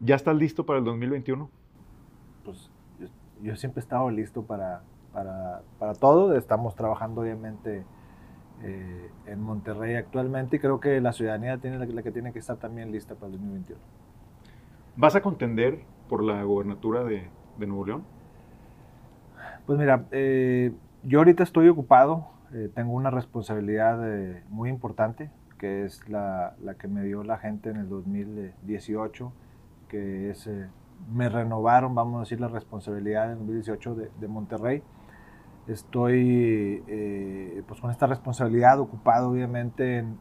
¿Ya estás listo para el 2021? Pues yo, siempre he estado listo para, para, para todo. Estamos trabajando obviamente eh, en Monterrey actualmente y creo que la ciudadanía tiene la, que tiene que estar también lista para el 2021. ¿Vas a contender por la gobernatura de, de Nuevo León? Pues mira, eh, yo ahorita estoy ocupado, eh, tengo una responsabilidad muy importante, que es la, la, que me dio la gente en el 2018, que es, me renovaron, vamos a decir, la responsabilidad en el 2018 de, de Monterrey. Estoy eh, pues con esta responsabilidad ocupado obviamente en,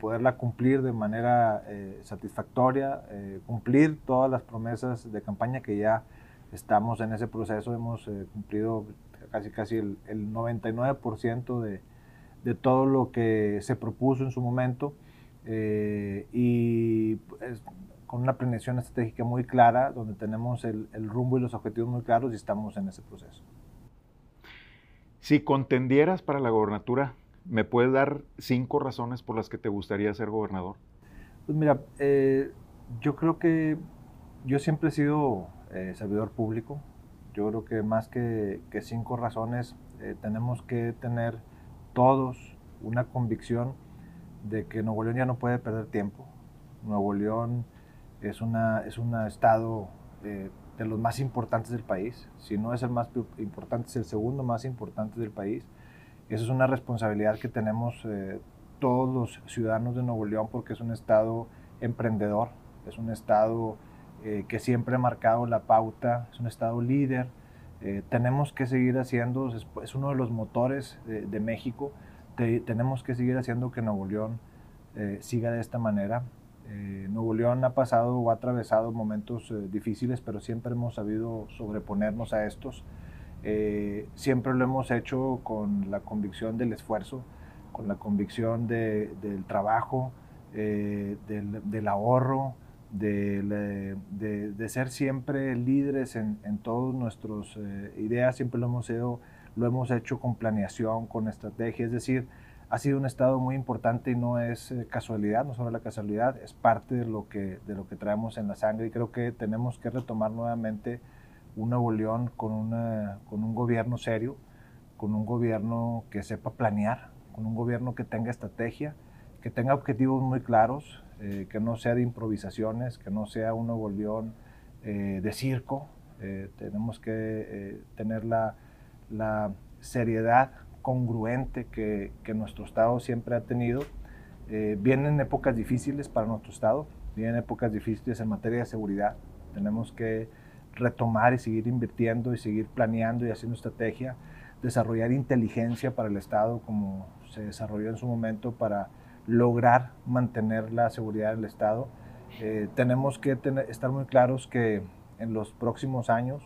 poderla cumplir de manera eh, satisfactoria, eh, cumplir todas las promesas de campaña que ya estamos en ese proceso, hemos cumplido casi casi el, 99% de, de, todo lo que se propuso en su momento. Y pues, con una planeación estratégica muy clara, donde tenemos el rumbo y los objetivos muy claros y estamos en ese proceso. Si contendieras para la gobernatura, ¿me puedes dar cinco razones por las que te gustaría ser gobernador? Pues mira, eh, yo creo que yo siempre he sido eh, servidor público. Yo creo que más que, cinco razones, eh, tenemos que tener todos una convicción de que Nuevo León ya no puede perder tiempo. Nuevo León es, una, es un estado de los más importantes del país. Si no es el más importante, es el segundo más importante del país. Esa es una responsabilidad que tenemos eh, todos los ciudadanos de Nuevo León porque es un estado emprendedor, es un estado eh, que siempre ha marcado la pauta, es un estado líder. Eh, tenemos que seguir haciendo, es, uno de los motores de, México, tenemos que seguir haciendo que Nuevo León siga de esta manera. Eh, Nuevo León ha pasado o ha atravesado momentos eh, difíciles, pero siempre hemos sabido sobreponernos a estos. Eh, siempre lo hemos hecho con la convicción del esfuerzo, con la convicción del trabajo, del, ahorro, de, ser siempre líderes en, en todas nuestras ideas. Siempre lo hemos, lo hemos hecho con planeación, con estrategia, es decir, ha sido un estado muy importante y no es eh, casualidad, no solo la casualidad, es parte de lo, que, de lo que traemos en la sangre y creo que tenemos que retomar nuevamente un Nuevo León con, una, con un gobierno serio, con un gobierno que sepa planear, con un gobierno que tenga estrategia, que tenga objetivos muy claros, eh, que no sea de improvisaciones, que no sea un Nuevo León eh, de circo. tenemos que tener la, la seriedad congruente que, nuestro Estado siempre ha tenido. Eh, vienen épocas difíciles para nuestro Estado, vienen épocas difíciles en materia de seguridad. Tenemos que retomar y seguir invirtiendo y seguir planeando y haciendo estrategia, desarrollar inteligencia para el Estado como se desarrolló en su momento para lograr mantener la seguridad del Estado. Eh, tenemos que estar muy claros que en los próximos años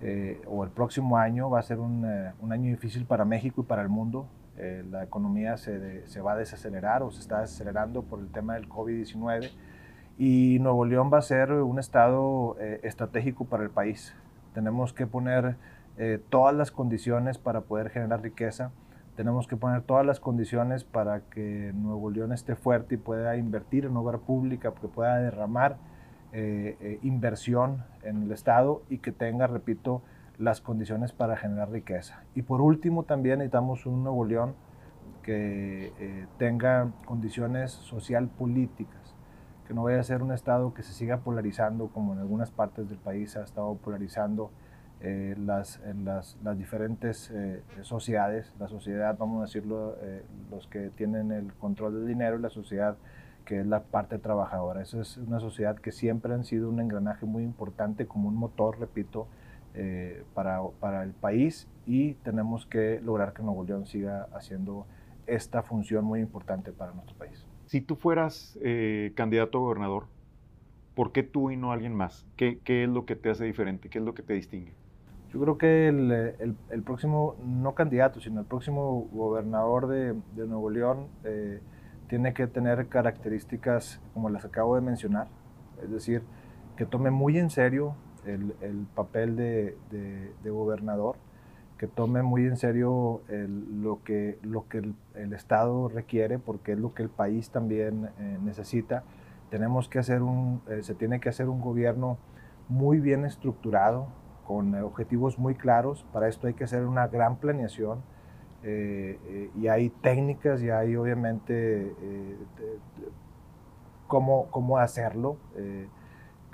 eh, o el próximo año va a ser un, eh, un, año difícil para México y para el mundo. Eh, la economía se, se, va a desacelerar o se está desacelerando por el tema del COVID-19 y Nuevo León va a ser un estado estratégico para el país. Tenemos que poner todas las condiciones para poder generar riqueza. Tenemos que poner todas las condiciones para que Nuevo León esté fuerte y pueda invertir en obra pública, que pueda derramar eh, eh, inversión en el Estado y que tenga, repito, las condiciones para generar riqueza. Y por último, también necesitamos un Nuevo León que eh, tenga condiciones social políticas, que no vaya a ser un Estado que se siga polarizando como en algunas partes del país ha estado polarizando las, en las, las diferentes sociedades, la sociedad, vamos a decirlo, los que tienen el control del dinero y la sociedad que es la parte trabajadora. Esa es una sociedad que siempre han sido un engranaje muy importante como un motor, repito, eh, para, para, el país y tenemos que lograr que Nuevo León siga haciendo esta función muy importante para nuestro país. Si tú fueras eh, candidato a gobernador, ¿por qué tú y no alguien más? ¿Qué, ¿Qué, es lo que te hace diferente? ¿Qué es lo que te distingue? Yo creo que el, el, el próximo, no candidato, sino el próximo gobernador de, de Nuevo León, eh, tiene que tener características como las acabo de mencionar, es decir, que tome muy en serio el, el papel de, de, gobernador, que tome muy en serio lo que, lo que el, Estado requiere, porque es lo que el país también eh, necesita, tenemos que hacer un, se tiene que hacer un gobierno muy bien estructurado, con objetivos muy claros. Para esto hay que hacer una gran planeación y hay técnicas y hay obviamente cómo, cómo hacerlo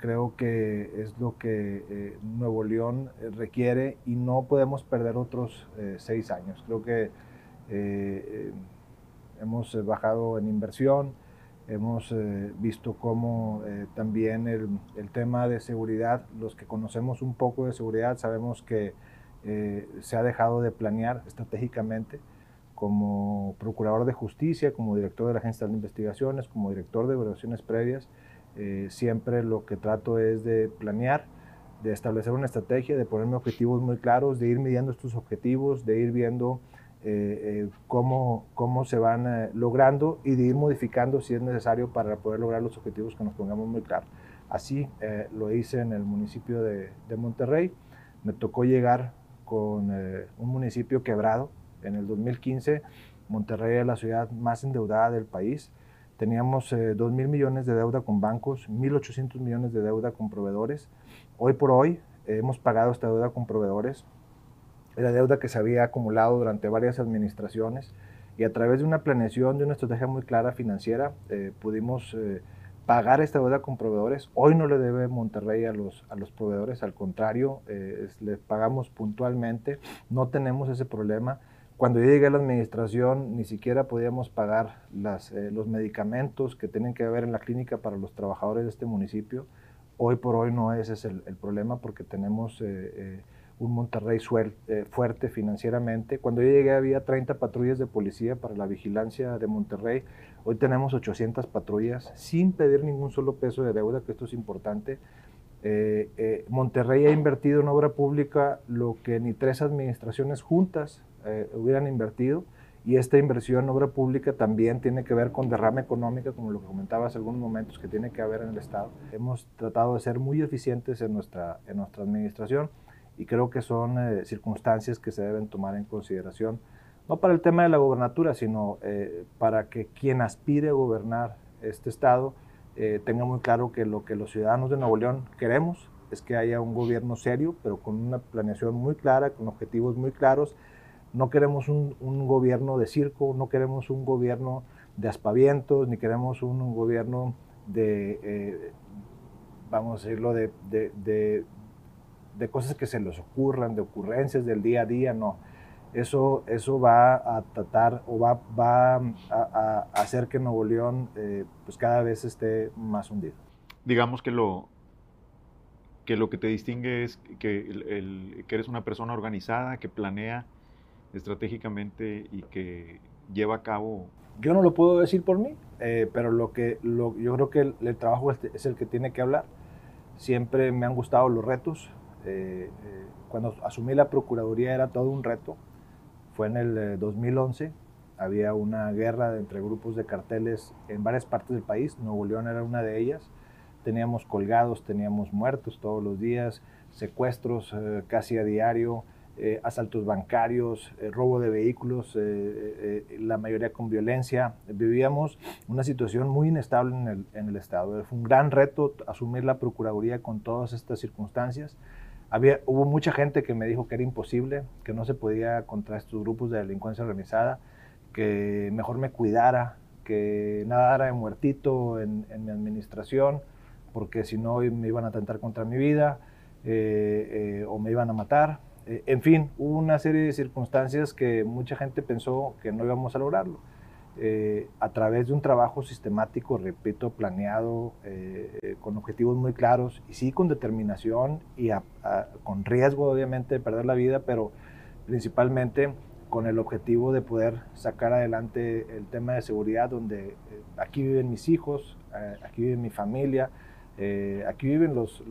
creo que es lo que eh, Nuevo León eh, requiere y no podemos perder otros eh, seis años. Creo que hemos bajado en inversión, hemos visto cómo también el, el, tema de seguridad, los que conocemos un poco de seguridad sabemos que se ha dejado de planear estratégicamente como procurador de justicia, como director de la Agencia de Investigaciones, como director de evaluaciones previas eh, siempre lo que trato es de planear, de establecer una estrategia, de ponerme objetivos muy claros, de ir midiendo estos objetivos, de ir viendo eh, eh, cómo, cómo se van logrando y de ir modificando si es necesario para poder lograr los objetivos que nos pongamos muy claros. Así lo hice en el municipio de, de Monterrey. Me tocó llegar con un municipio quebrado. En el 2015, Monterrey es la ciudad más endeudada del país Teníamos eh, 2 mil millones de deuda con bancos, 1.800 millones de deuda con proveedores. Hoy por hoy eh, hemos pagado esta deuda con proveedores. Era deuda que se había acumulado durante varias administraciones y a través de una planeación, de una estrategia muy clara financiera, eh, pudimos eh, pagar esta deuda con proveedores. Hoy no le debe Monterrey a los, a los proveedores, al contrario, les pagamos puntualmente, no tenemos ese problema cuando yo llegué a la administración, ni siquiera podíamos pagar las, eh, los medicamentos que tienen que haber en la clínica para los trabajadores de este municipio. Hoy por hoy no ese es el, problema porque tenemos eh, eh, un Monterrey fuerte financieramente. Cuando yo llegué había 30 patrullas de policía para la vigilancia de Monterrey. Hoy tenemos 800 patrullas sin pedir ningún solo peso de deuda, que esto es importante. Monterrey ha invertido en obra pública lo que ni tres administraciones juntas eh, hubieran invertido. Y esta inversión en obra pública también tiene que ver con derrama económica, como lo que comentaba hace algunos momentos, que tiene que haber en el Estado. Hemos tratado de ser muy eficientes en nuestra, en nuestra administración y creo que son eh, circunstancias que se deben tomar en consideración, no para el tema de la gobernatura, sino eh, para que quien aspire a gobernar este Estado tenga muy claro que lo que los ciudadanos de Nuevo León queremos es que haya un gobierno serio, pero con una planeación muy clara, con objetivos muy claros. No queremos un, gobierno de circo, no queremos un gobierno de aspavientos, ni queremos un, gobierno de, eh, vamos a decirlo, de, de, cosas que se les ocurran, de ocurrencias del día a día, no. Eso, eso va a tratar o va, va a, hacer que Nuevo León eh, pues cada vez esté más hundido. Digamos que lo, que lo que te distingue es que, que eres una persona organizada, que planea estratégicamente y que lleva a cabo? Yo no lo puedo decir por mí, eh, pero lo que, lo, yo creo que el, trabajo es, el que tiene que hablar. Siempre me han gustado los retos. Eh, eh, cuando asumí la Procuraduría era todo un reto. Fue en el 2011. Había una guerra entre grupos de carteles en varias partes del país. Nuevo León era una de ellas. Teníamos colgados, teníamos muertos todos los días, secuestros casi a diario. Eh, asaltos bancarios, eh, robo de vehículos, eh, la mayoría con violencia. Vivíamos una situación muy inestable en el, en el, Estado. Fue un gran reto asumir la Procuraduría con todas estas circunstancias. Había, hubo mucha gente que me dijo que era imposible, que no se podía contra estos grupos de delincuencia organizada, que mejor me cuidara, que nada de muertito en, en mi administración, porque si no me iban a atentar contra mi vida o me iban a matar eh, en fin, hubo una serie de circunstancias que mucha gente pensó que no íbamos a lograrlo. Eh, a través de un trabajo sistemático, repito, planeado, eh, con objetivos muy claros y sí con determinación y con riesgo obviamente de perder la vida, pero principalmente con el objetivo de poder sacar adelante el tema de seguridad, donde aquí viven mis hijos, aquí vive mi familia, aquí viven los,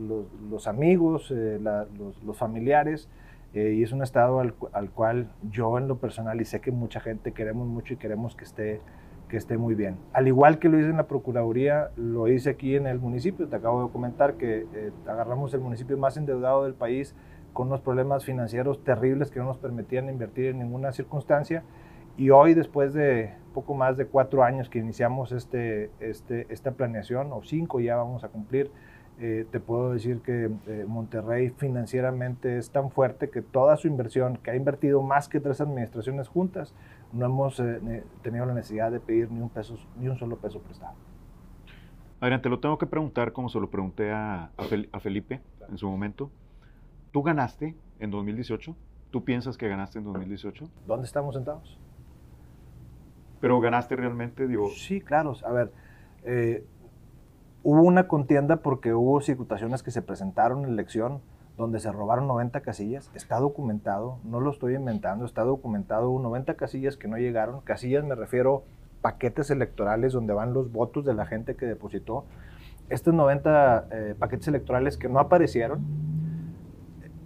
amigos, los familiares, eh, y es un estado al, cual yo en lo personal y sé que mucha gente queremos mucho y queremos que esté, que esté muy bien. Al igual que lo hice en la Procuraduría, lo hice aquí en el municipio. Te acabo de comentar que eh, agarramos el municipio más endeudado del país con unos problemas financieros terribles que no nos permitían invertir en ninguna circunstancia. Y hoy, después de poco más de cuatro años que iniciamos este, este, esta planeación, o cinco ya vamos a cumplir. Eh, te puedo decir que eh, Monterrey financieramente es tan fuerte que toda su inversión, que ha invertido más que tres administraciones juntas, no hemos eh, tenido la necesidad de pedir ni un, peso, ni un solo peso prestado. Adrián, te lo tengo que preguntar como se lo pregunté a, a Felipe en su momento. ¿Tú ganaste en 2018? ¿Tú piensas que ganaste en 2018? ¿Dónde estamos sentados? ¿Pero ganaste realmente? Digo... Sí, claro. A ver, Hubo una contienda porque hubo situaciones que se presentaron en elección donde se robaron 90 casillas. Está documentado, no lo estoy inventando, está documentado. 90 casillas que no llegaron. Casillas me refiero paquetes electorales donde van los votos de la gente que depositó. Estos 90 eh, paquetes electorales que no aparecieron,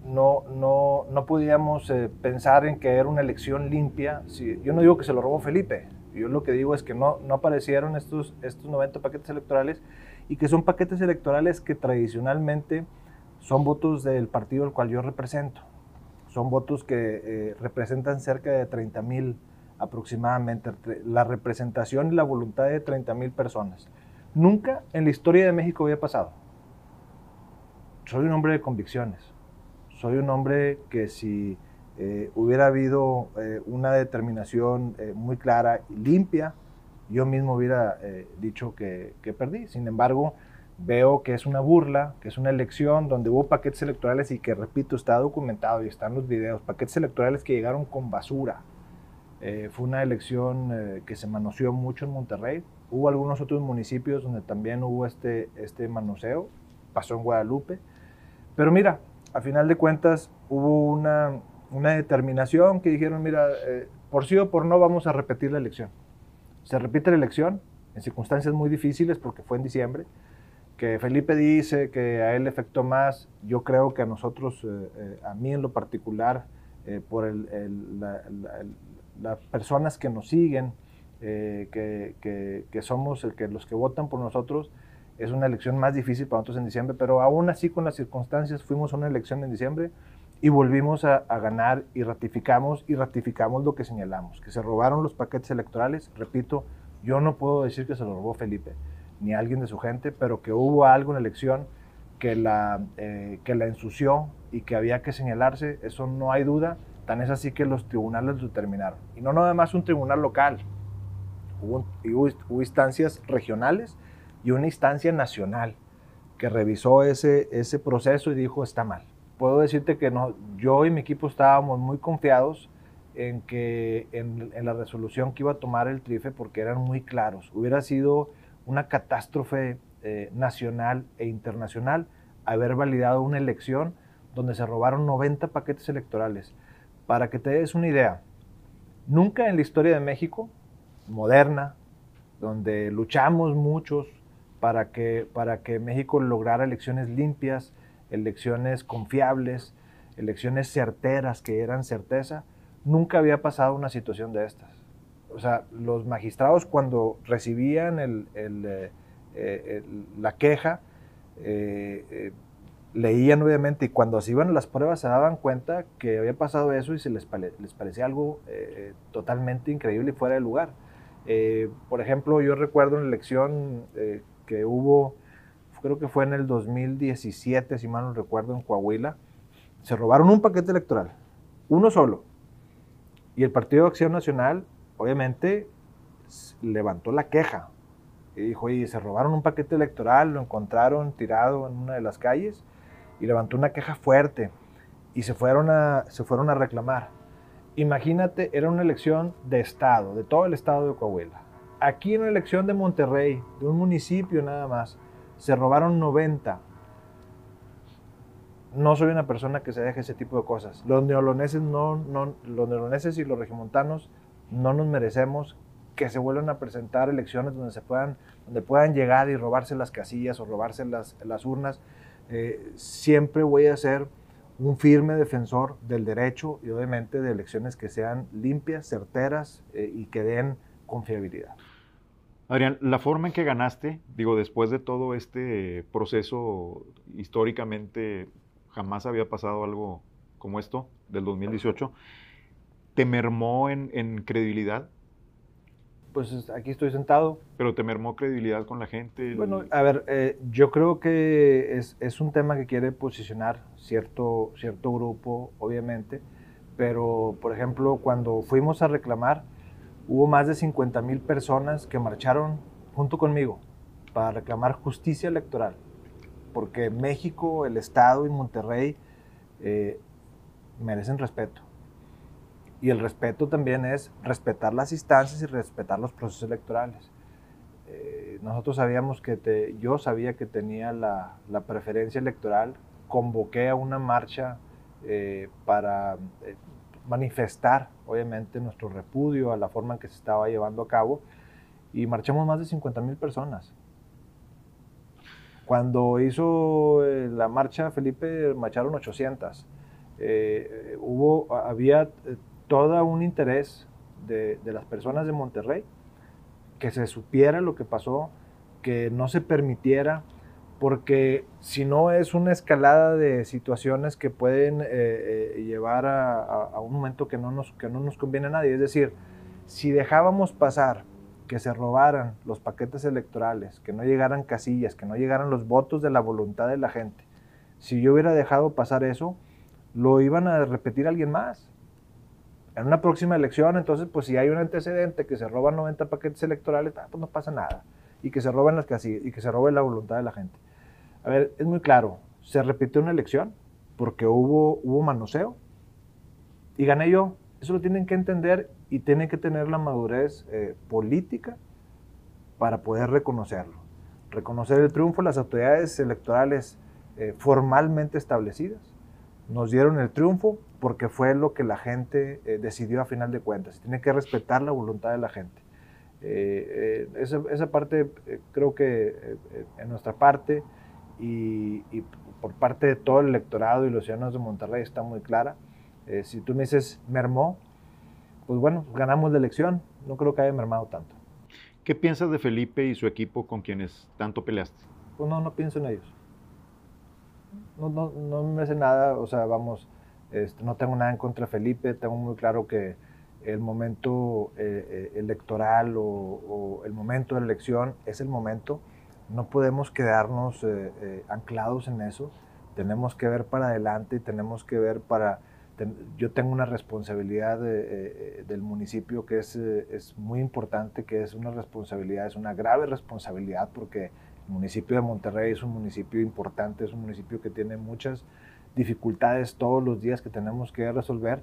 no, no, no podíamos eh, pensar en que era una elección limpia. Si, yo no digo que se lo robó Felipe, yo lo que digo es que no, no aparecieron estos, estos 90 paquetes electorales y que son paquetes electorales que tradicionalmente son votos del partido al cual yo represento. Son votos que eh, representan cerca de 30 mil aproximadamente, la representación y la voluntad de 30 mil personas. Nunca en la historia de México había pasado. Soy un hombre de convicciones. Soy un hombre que si eh, hubiera habido eh, una determinación muy clara y limpia, yo mismo hubiera eh, dicho que, perdí. Sin embargo, veo que es una burla, que es una elección donde hubo paquetes electorales y que, repito, está documentado y están los videos, paquetes electorales que llegaron con basura. Eh, fue una elección eh, que se manoseó mucho en Monterrey. Hubo algunos otros municipios donde también hubo este, este manoseo, pasó en Guadalupe. Pero mira, a final de cuentas hubo una, una determinación que dijeron, mira, por sí o por no vamos a repetir la elección. Se repite la elección en circunstancias muy difíciles porque fue en diciembre. Que Felipe dice que a él le afectó más, yo creo que a nosotros, eh, eh, a mí en lo particular, eh, por las personas que nos siguen, que, somos el que, los que votan por nosotros, es una elección más difícil para nosotros en diciembre, pero aún así con las circunstancias fuimos a una elección en diciembre y volvimos a, ganar y ratificamos y ratificamos lo que señalamos, que se robaron los paquetes electorales. Repito, yo no puedo decir que se lo robó Felipe ni alguien de su gente, pero que hubo algo en la elección que la, eh, que la ensució y que había que señalarse, eso no hay duda. Tan es así que los tribunales lo determinaron. Y no nada más un tribunal local, hubo, hubo instancias regionales y una instancia nacional que revisó ese, ese proceso y dijo está mal puedo decirte que no, yo y mi equipo estábamos muy confiados en que en, la resolución que iba a tomar el TRIFE porque eran muy claros. Hubiera sido una catástrofe eh, nacional e internacional haber validado una elección donde se robaron 90 paquetes electorales. Para que te des una idea, nunca en la historia de México, moderna, donde luchamos muchos para que, para que México lograra elecciones limpias, elecciones confiables, elecciones certeras que eran certeza, nunca había pasado una situación de estas. O sea, los magistrados cuando recibían eh, eh, la queja, eh, leían obviamente y cuando se iban las pruebas se daban cuenta que había pasado eso y se les, les parecía algo totalmente increíble y fuera de lugar. por ejemplo, yo recuerdo una elección que hubo creo que fue en el 2017, si mal no recuerdo, en Coahuila, se robaron un paquete electoral, uno solo. Y el Partido de Acción Nacional, obviamente, levantó la queja. Y dijo, oye, se robaron un paquete electoral, lo encontraron tirado en una de las calles y levantó una queja fuerte. Y se fueron a, se fueron a reclamar. Imagínate, era una elección de Estado, de todo el Estado de Coahuila. Aquí en una elección de Monterrey, de un municipio nada más, se robaron 90. No soy una persona que se deje ese tipo de cosas. Los neoloneses, no, no, los y los regimontanos no nos merecemos que se vuelvan a presentar elecciones donde, se puedan, donde puedan llegar y robarse las casillas o robarse las, las urnas. Eh, siempre voy a ser un firme defensor del derecho y obviamente de elecciones que sean limpias, certeras eh, y que den confiabilidad. Adrián, la forma en que ganaste, digo, después de todo este proceso, históricamente jamás había pasado algo como esto, del 2018, ¿te mermó en, credibilidad? pues aquí estoy sentado. Pero te mermó credibilidad con la gente. Bueno, a ver, eh, yo creo que es, es, un tema que quiere posicionar cierto, cierto grupo, obviamente, pero por ejemplo, cuando fuimos a reclamar, hubo más de 50 mil personas que marcharon junto conmigo para reclamar justicia electoral, porque México, el Estado y Monterrey eh, merecen respeto. Y el respeto también es respetar las instancias y respetar los procesos electorales. Eh, nosotros sabíamos que te, yo sabía que tenía la, la, preferencia electoral, convoqué a una marcha eh, para manifestar, obviamente, nuestro repudio a la forma en que se estaba llevando a cabo y marchamos más de 50 mil personas. Cuando hizo la marcha Felipe, marcharon 800. hubo, había todo un interés de, las personas de Monterrey, que se supiera lo que pasó, que no se permitiera, porque si no es una escalada de situaciones que pueden eh, eh, llevar a, un momento que no, nos, que no nos conviene a nadie. Es decir, si dejábamos pasar que se robaran los paquetes electorales, que no llegaran casillas, que no llegaran los votos de la voluntad de la gente, si yo hubiera dejado pasar eso, lo iban a repetir alguien más en una próxima elección, entonces, pues si hay un antecedente que se roban 90 paquetes electorales, ah, pues no pasa nada. Y que se roben las casillas y que se robe la voluntad de la gente. A ver, es muy claro, se repitió una elección porque hubo, hubo manoseo y gané yo. Eso lo tienen que entender y tienen que tener la madurez eh, política para poder reconocerlo. Reconocer el triunfo las autoridades electorales eh, formalmente establecidas. Nos dieron el triunfo, porque fue lo que la gente eh, decidió a final de cuentas. Tiene que respetar la voluntad de la gente. Eh, eh, esa, parte creo que en nuestra parte y, por parte de todo el electorado y los ciudadanos de Monterrey está muy clara. si tú me dices mermó, pues bueno, ganamos la elección. No creo que haya mermado tanto. ¿Qué piensas de Felipe y su equipo con quienes tanto peleaste? Pues no, no pienso en ellos. No, no, no me hace nada, o sea, vamos, este, no tengo nada en contra de Felipe, tengo muy claro que el momento eh, eh, electoral o, el momento de la elección es el momento. No podemos quedarnos eh, anclados en eso. Tenemos que ver para adelante y tenemos que ver para... yo tengo una responsabilidad del municipio que es, es muy importante, que es una responsabilidad, es una grave responsabilidad porque el municipio de Monterrey es un municipio importante, es un municipio que tiene muchas dificultades todos los días que tenemos que resolver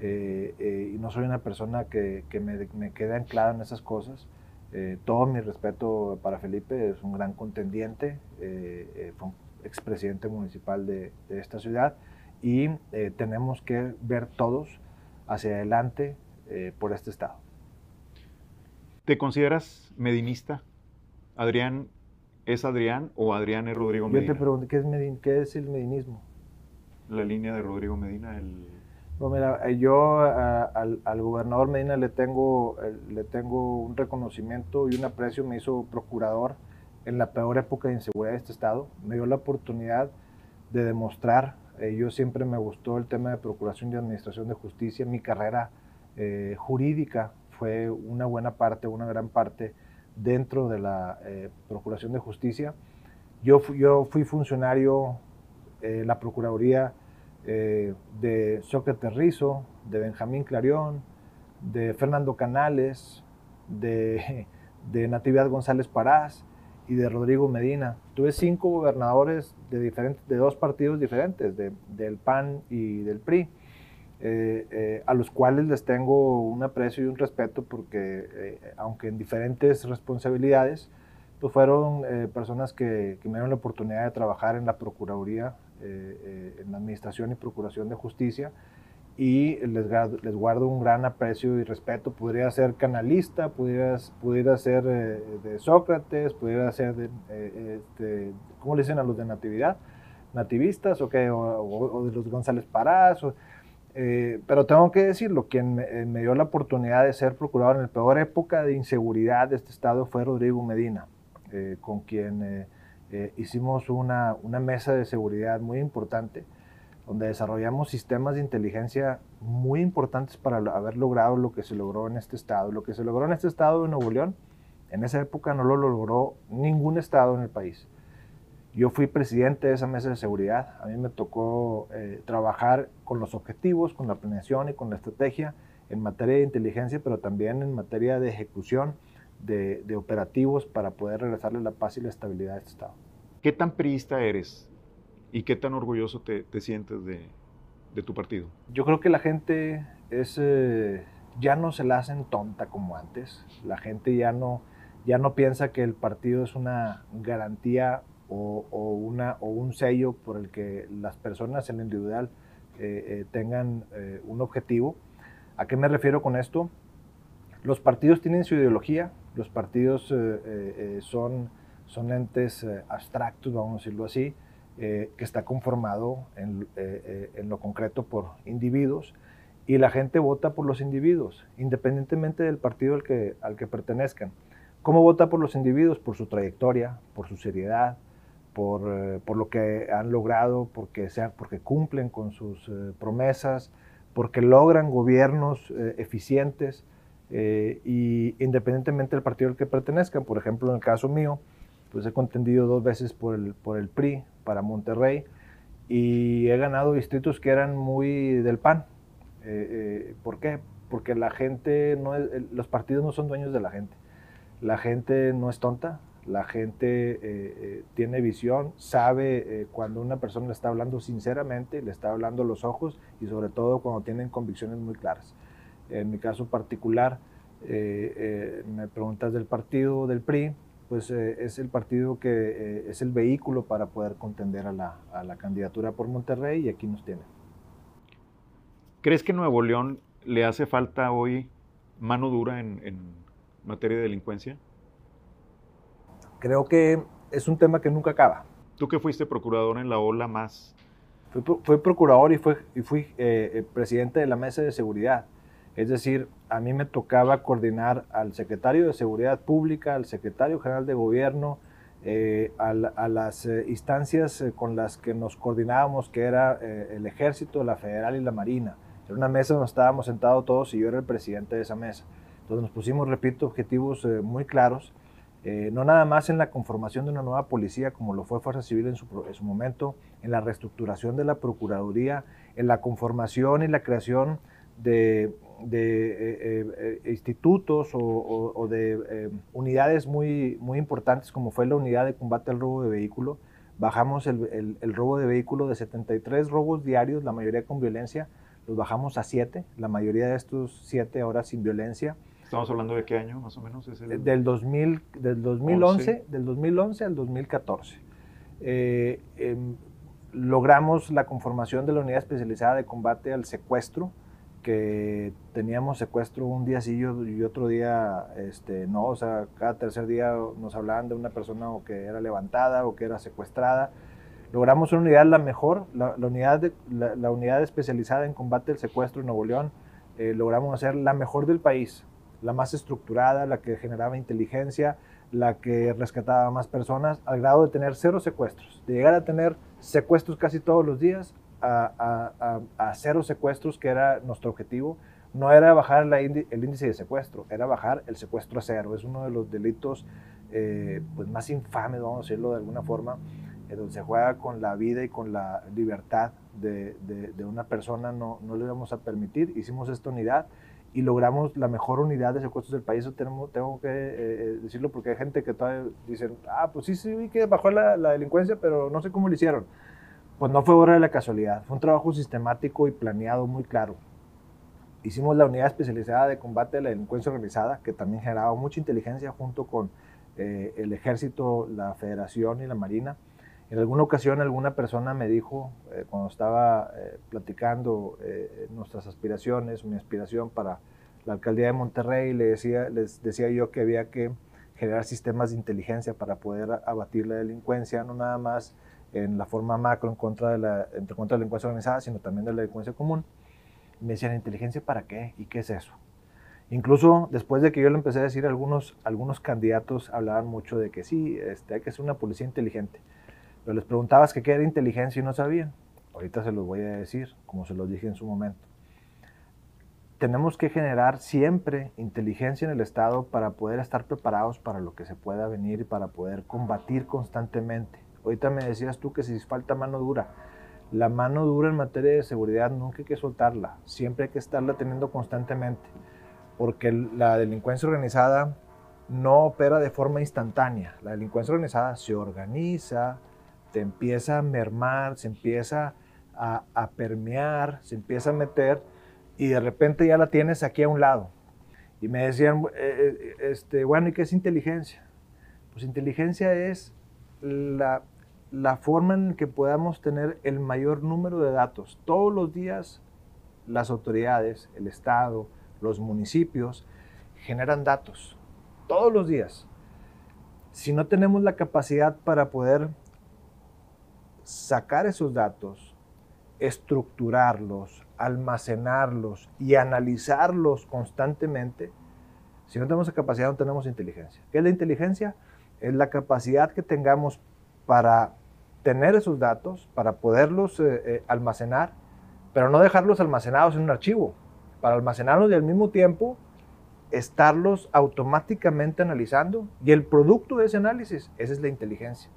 eh, eh, y no soy una persona que, que me, me, quede anclada en esas cosas. Eh, todo mi respeto para Felipe, es un gran contendiente, fue un expresidente municipal de, de, esta ciudad y tenemos que ver todos hacia adelante por este estado. ¿Te consideras medinista? ¿Adrián es Adrián o Adrián es Rodrigo Medina? Yo te pregunto, ¿qué es, qué es el medinismo? la línea de Rodrigo Medina? El... mira, eh, yo al, al, gobernador Medina le tengo, le tengo un reconocimiento y un aprecio, me hizo procurador en la peor época de inseguridad de este estado, me dio la oportunidad de demostrar, eh, yo siempre me gustó el tema de procuración y administración de justicia, mi carrera eh, jurídica fue una buena parte, una gran parte dentro de la procuración de justicia. Yo, yo fui funcionario eh, la Procuraduría eh, de Sócrates Rizo, de Benjamín Clarión, de Fernando Canales, de, de Natividad González Parás y de Rodrigo Medina. Tuve cinco gobernadores de, diferentes, de dos partidos diferentes, del PAN y del PRI, eh, a los cuales les tengo un aprecio y un respeto porque, aunque en diferentes responsabilidades, pues fueron personas que, me dieron la oportunidad de trabajar en la Procuraduría eh, eh, en la Administración y Procuración de Justicia y les, les, guardo un gran aprecio y respeto. Podría ser canalista, pudiera, pudiera ser eh, de Sócrates, pudiera ser de, este, ¿cómo le dicen a los de Natividad? Nativistas, okay, o, o, de los González Parás. pero tengo que decirlo, quien me, me, dio la oportunidad de ser procurador en la peor época de inseguridad de este estado fue Rodrigo Medina, con quien eh, hicimos una, una, mesa de seguridad muy importante. donde desarrollamos sistemas de inteligencia muy importantes para haber logrado lo que se logró en este estado. Lo que se logró en este estado de Nuevo León, en esa época no lo logró ningún estado en el país. Yo fui presidente de esa mesa de seguridad. A mí me tocó eh, trabajar con los objetivos, con la planeación y con la estrategia en materia de inteligencia, pero también en materia de ejecución de, operativos para poder regresarle la paz y la estabilidad a este Estado. ¿Qué tan priista eres y qué tan orgulloso te, sientes de, tu partido? Yo creo que la gente es, eh, ya no se la hacen tonta como antes. La gente ya no, ya no piensa que el partido es una garantía o, una, o un sello por el que las personas en el individual eh, eh, tengan un objetivo. ¿A qué me refiero con esto? Los partidos tienen su ideología, los partidos son, son entes abstractos, vamos a decirlo así, que está conformado en, lo concreto por individuos y la gente vota por los individuos, independientemente del partido al que, al que pertenezcan. ¿Cómo vota por los individuos? Por su trayectoria, por su seriedad, por, eh, por, lo que han logrado, porque, sea, porque cumplen con sus eh, promesas, porque logran gobiernos eh, eficientes y independientemente del partido al que pertenezcan. Por ejemplo, en el caso mío, pues he contendido dos veces por el, por el PRI para Monterrey y he ganado distritos que eran muy del PAN. ¿Por qué? Porque la gente, no los partidos no son dueños de la gente. La gente no es tonta, la gente eh, eh, tiene visión, sabe eh, cuando una persona le está hablando sinceramente, le está hablando los ojos y sobre todo cuando tienen convicciones muy claras. En mi caso particular, me preguntas del partido del PRI, pues es el partido que es el vehículo para poder contender a la, candidatura por Monterrey y aquí nos tiene. ¿Crees que Nuevo León le hace falta hoy mano dura en materia de delincuencia? Creo que es un tema que nunca acaba. Tú que fuiste procurador en la ola más. Fui, procurador y, fue, y fui eh, eh, presidente de la mesa de seguridad. Es decir, a mí me tocaba coordinar al secretario de Seguridad Pública, al secretario general de Gobierno, eh, a, las instancias con las que nos coordinábamos, que era el Ejército, la Federal y la Marina. Era una mesa donde estábamos sentados todos y yo era el presidente de esa mesa. Entonces nos pusimos, repito, objetivos muy claros eh, no nada más en la conformación de una nueva policía como lo fue Fuerza Civil en su, momento, en la reestructuración de la Procuraduría, en la conformación y la creación de, eh, eh, institutos o, de unidades muy, muy importantes como fue la unidad de combate al robo de vehículo. Bajamos el, el robo de vehículo de 73 robos diarios, la mayoría con violencia, los bajamos a 7, la mayoría de estos 7 ahora sin violencia. ¿Estamos hablando de qué año más o menos? Es el... del, 2000, del 2011, del 2011 al 2014. Eh, em, logramos la conformación de la unidad especializada de combate al secuestro, que teníamos secuestro un día sí y otro día este, no, o sea, cada tercer día nos hablaban de una persona que era levantada o que era secuestrada. Logramos una unidad la mejor, la, unidad, la, unidad especializada en combate al secuestro en Nuevo León, eh, logramos hacer la mejor del país la más estructurada, la que generaba inteligencia, la que rescataba más personas, al grado de tener cero secuestros, de llegar a tener secuestros casi todos los días, a, cero secuestros, que era nuestro objetivo. No era bajar el índice de secuestro, era bajar el secuestro a cero. Es uno de los delitos eh, pues más infames, vamos a decirlo de alguna forma, en donde se juega con la vida y con la libertad de, una persona. No, no le vamos a permitir. Hicimos esta unidad y logramos la mejor unidad de secuestros del país. Eso tenemos, tengo que eh, eh, decirlo porque hay gente que todavía dicen, ah, pues sí, sí, vi que bajó la, la, delincuencia, pero no sé cómo lo hicieron. Pues no fue obra de la casualidad, fue un trabajo sistemático y planeado muy claro. Hicimos la unidad especializada de combate a la delincuencia organizada, que también generaba mucha inteligencia junto con eh, el ejército, la federación y la marina. En alguna ocasión alguna persona me dijo, eh, cuando estaba eh, platicando nuestras aspiraciones, mi aspiración para la alcaldía de Monterrey, le les decía yo que había que generar sistemas de inteligencia para poder abatir la delincuencia, no nada más en la forma macro en contra de la, en contra de la delincuencia organizada, sino también de la delincuencia común. Me decían, ¿inteligencia para qué? ¿Y qué es eso? Incluso después de que yo le empecé a decir, algunos, algunos candidatos hablaban mucho de que sí, este, hay que ser una policía inteligente. Pero les preguntabas qué era inteligencia y no sabían. Ahorita se los voy a decir, como se los dije en su momento. Tenemos que generar siempre inteligencia en el Estado para poder estar preparados para lo que se pueda venir y para poder combatir constantemente. Ahorita me decías tú que si falta mano dura, la mano dura en materia de seguridad nunca hay que soltarla, siempre hay que estarla teniendo constantemente, porque la delincuencia organizada no opera de forma instantánea. La delincuencia organizada se organiza, te empieza a mermar, se empieza a, permear, se empieza a meter y de repente ya la tienes aquí a un lado. Y me decían, eh, eh, este, bueno, ¿y qué es inteligencia? Pues inteligencia es la, la forma en que podamos tener el mayor número de datos. Todos los días las autoridades, el Estado, los municipios generan datos todos los días. Si no tenemos la capacidad para poder sacar esos datos, estructurarlos, almacenarlos y analizarlos constantemente, si no tenemos esa capacidad no tenemos inteligencia. ¿Qué es la inteligencia? Es la capacidad que tengamos para tener esos datos, para poderlos eh, eh, almacenar, pero no dejarlos almacenados en un archivo, para almacenarlos y al mismo tiempo estarlos automáticamente analizando y el producto de ese análisis, esa es la inteligencia.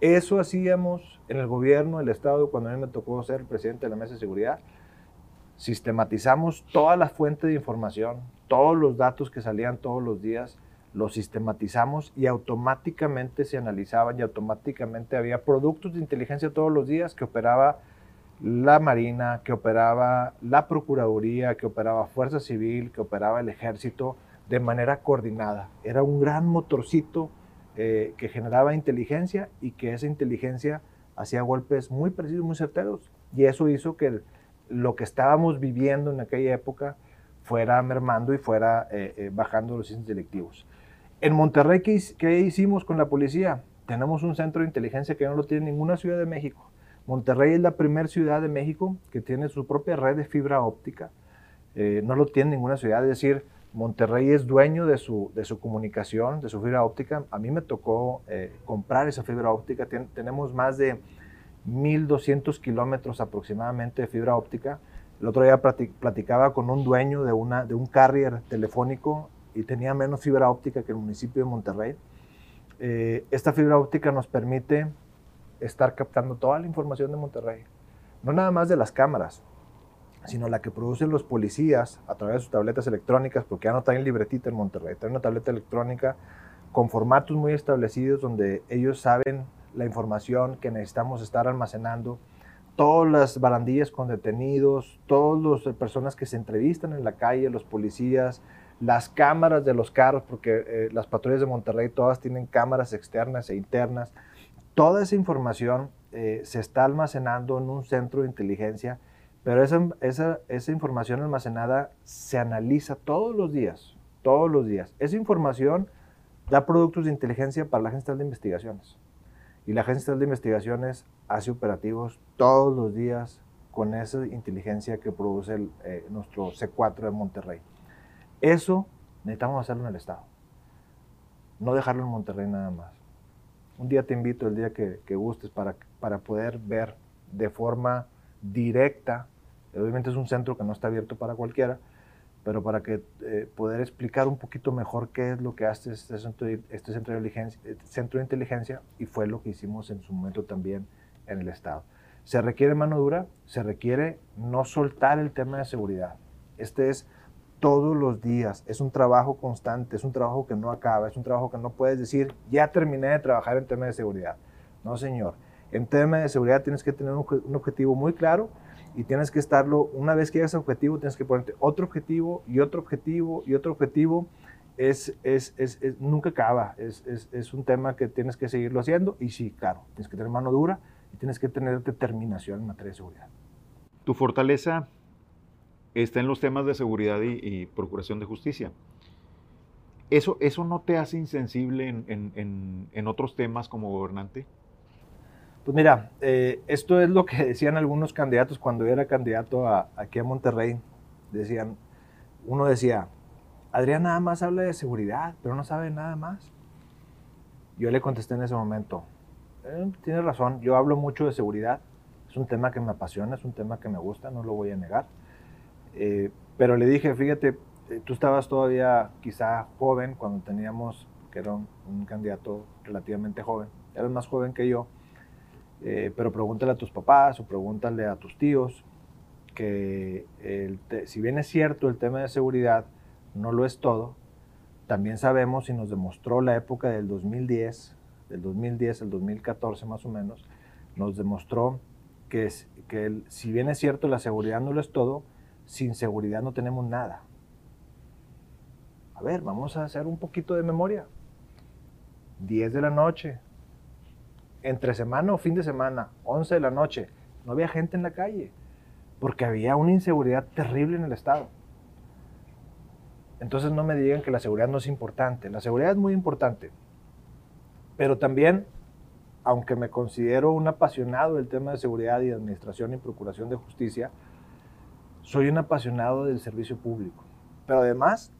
Eso hacíamos en el gobierno, el Estado, cuando a mí me tocó ser presidente de la Mesa de Seguridad. Sistematizamos toda la fuente de información, todos los datos que salían todos los días, los sistematizamos y automáticamente se analizaban y automáticamente había productos de inteligencia todos los días que operaba la Marina, que operaba la Procuraduría, que operaba Fuerza Civil, que operaba el Ejército de manera coordinada. Era un gran motorcito eh, que generaba inteligencia y que esa inteligencia hacía golpes muy precisos, muy certeros. Y eso hizo que lo que estábamos viviendo en aquella época fuera mermando y fuera eh, eh, bajando los índices delictivos. En Monterrey, ¿qué, ¿qué hicimos con la policía? Tenemos un centro de inteligencia que no lo tiene ninguna ciudad de México Monterrey es la primera ciudad de México que tiene su propia red de fibra óptica. Eh, no lo tiene ninguna ciudad, es decir, Monterrey es dueño de su, de su comunicación, de su fibra óptica. A mí me tocó eh, comprar esa fibra óptica. tenemos más de 1.200 kilómetros aproximadamente de fibra óptica. El otro día platicaba con un dueño de, una, de un carrier telefónico y tenía menos fibra óptica que el municipio de Monterrey. Eh, esta fibra óptica nos permite estar captando toda la información de Monterrey. No nada más de las cámaras, sino la que producen los policías a través de sus tabletas electrónicas, porque ya no traen libretita en Monterrey, traen una tableta electrónica con formatos muy establecidos donde ellos saben la información que necesitamos estar almacenando, todas las barandillas con detenidos, todas las personas que se entrevistan en la calle, los policías, las cámaras de los carros, porque eh, las patrullas de Monterrey todas tienen cámaras externas e internas, Toda esa información eh, se está almacenando en un centro de inteligencia, pero esa, esa, esa información almacenada se analiza todos los días, todos los días. Esa información da productos de inteligencia para la Agencia de Investigaciones. Y la Agencia de Investigaciones hace operativos todos los días con esa inteligencia que produce eh, nuestro C4 de Monterrey. Eso necesitamos hacerlo en el Estado. No dejarlo en Monterrey nada más. Un día te invito, el día que, gustes, para, para poder ver de forma directa, obviamente es un centro que no está abierto para cualquiera, pero para que eh, poder explicar un poquito mejor qué es lo que hace este centro, este centro de, este centro de inteligencia y fue lo que hicimos en su momento también en el Estado. Se requiere mano dura, se requiere no soltar el tema de seguridad. Este es todos los días. Es un trabajo constante, es un trabajo que no acaba, es un trabajo que no puedes decir, ya terminé de trabajar en tema de seguridad. No, señor. En tema de seguridad tienes que tener un, objetivo muy claro y tienes que estarlo, una vez que llegas ese objetivo, tienes que ponerte otro objetivo y otro objetivo y otro objetivo. Es, es, es, nunca acaba, es, un tema que tienes que seguirlo haciendo y sí, claro, tienes que tener mano dura y tienes que tener determinación en materia de seguridad. Tu fortaleza está en los temas de seguridad y, procuración de justicia. ¿Eso, ¿Eso no te hace insensible en, otros temas como gobernante? Pues mira, eh, esto es lo que decían algunos candidatos cuando yo era candidato aquí a Monterrey. Decían, uno decía, Adrián nada más habla de seguridad, pero no sabe nada más. Yo le contesté en ese momento, eh, tienes razón, yo hablo mucho de seguridad, Es un tema que me apasiona, es un tema que me gusta, no lo voy a negar. Eh, pero le dije, fíjate, eh, tú estabas todavía quizá joven cuando teníamos, que era un, candidato relativamente joven, eras más joven que yo, eh, pero pregúntale a tus papás o pregúntale a tus tíos que si bien es cierto el tema de seguridad no lo es todo, también sabemos y nos demostró la época del 2010, del 2010 al 2014 más o menos, nos demostró que, que si bien es cierto la seguridad no lo es todo, sin seguridad no tenemos nada. A ver, vamos a hacer un poquito de memoria. 10 de la noche, entre semana o fin de semana, 11 de la noche, no había gente en la calle, porque había una inseguridad terrible en el Estado. Entonces no me digan que la seguridad no es importante. La seguridad es muy importante. Pero también, aunque me considero un apasionado del tema de seguridad y administración y procuración de justicia, soy un apasionado del servicio público. Pero además,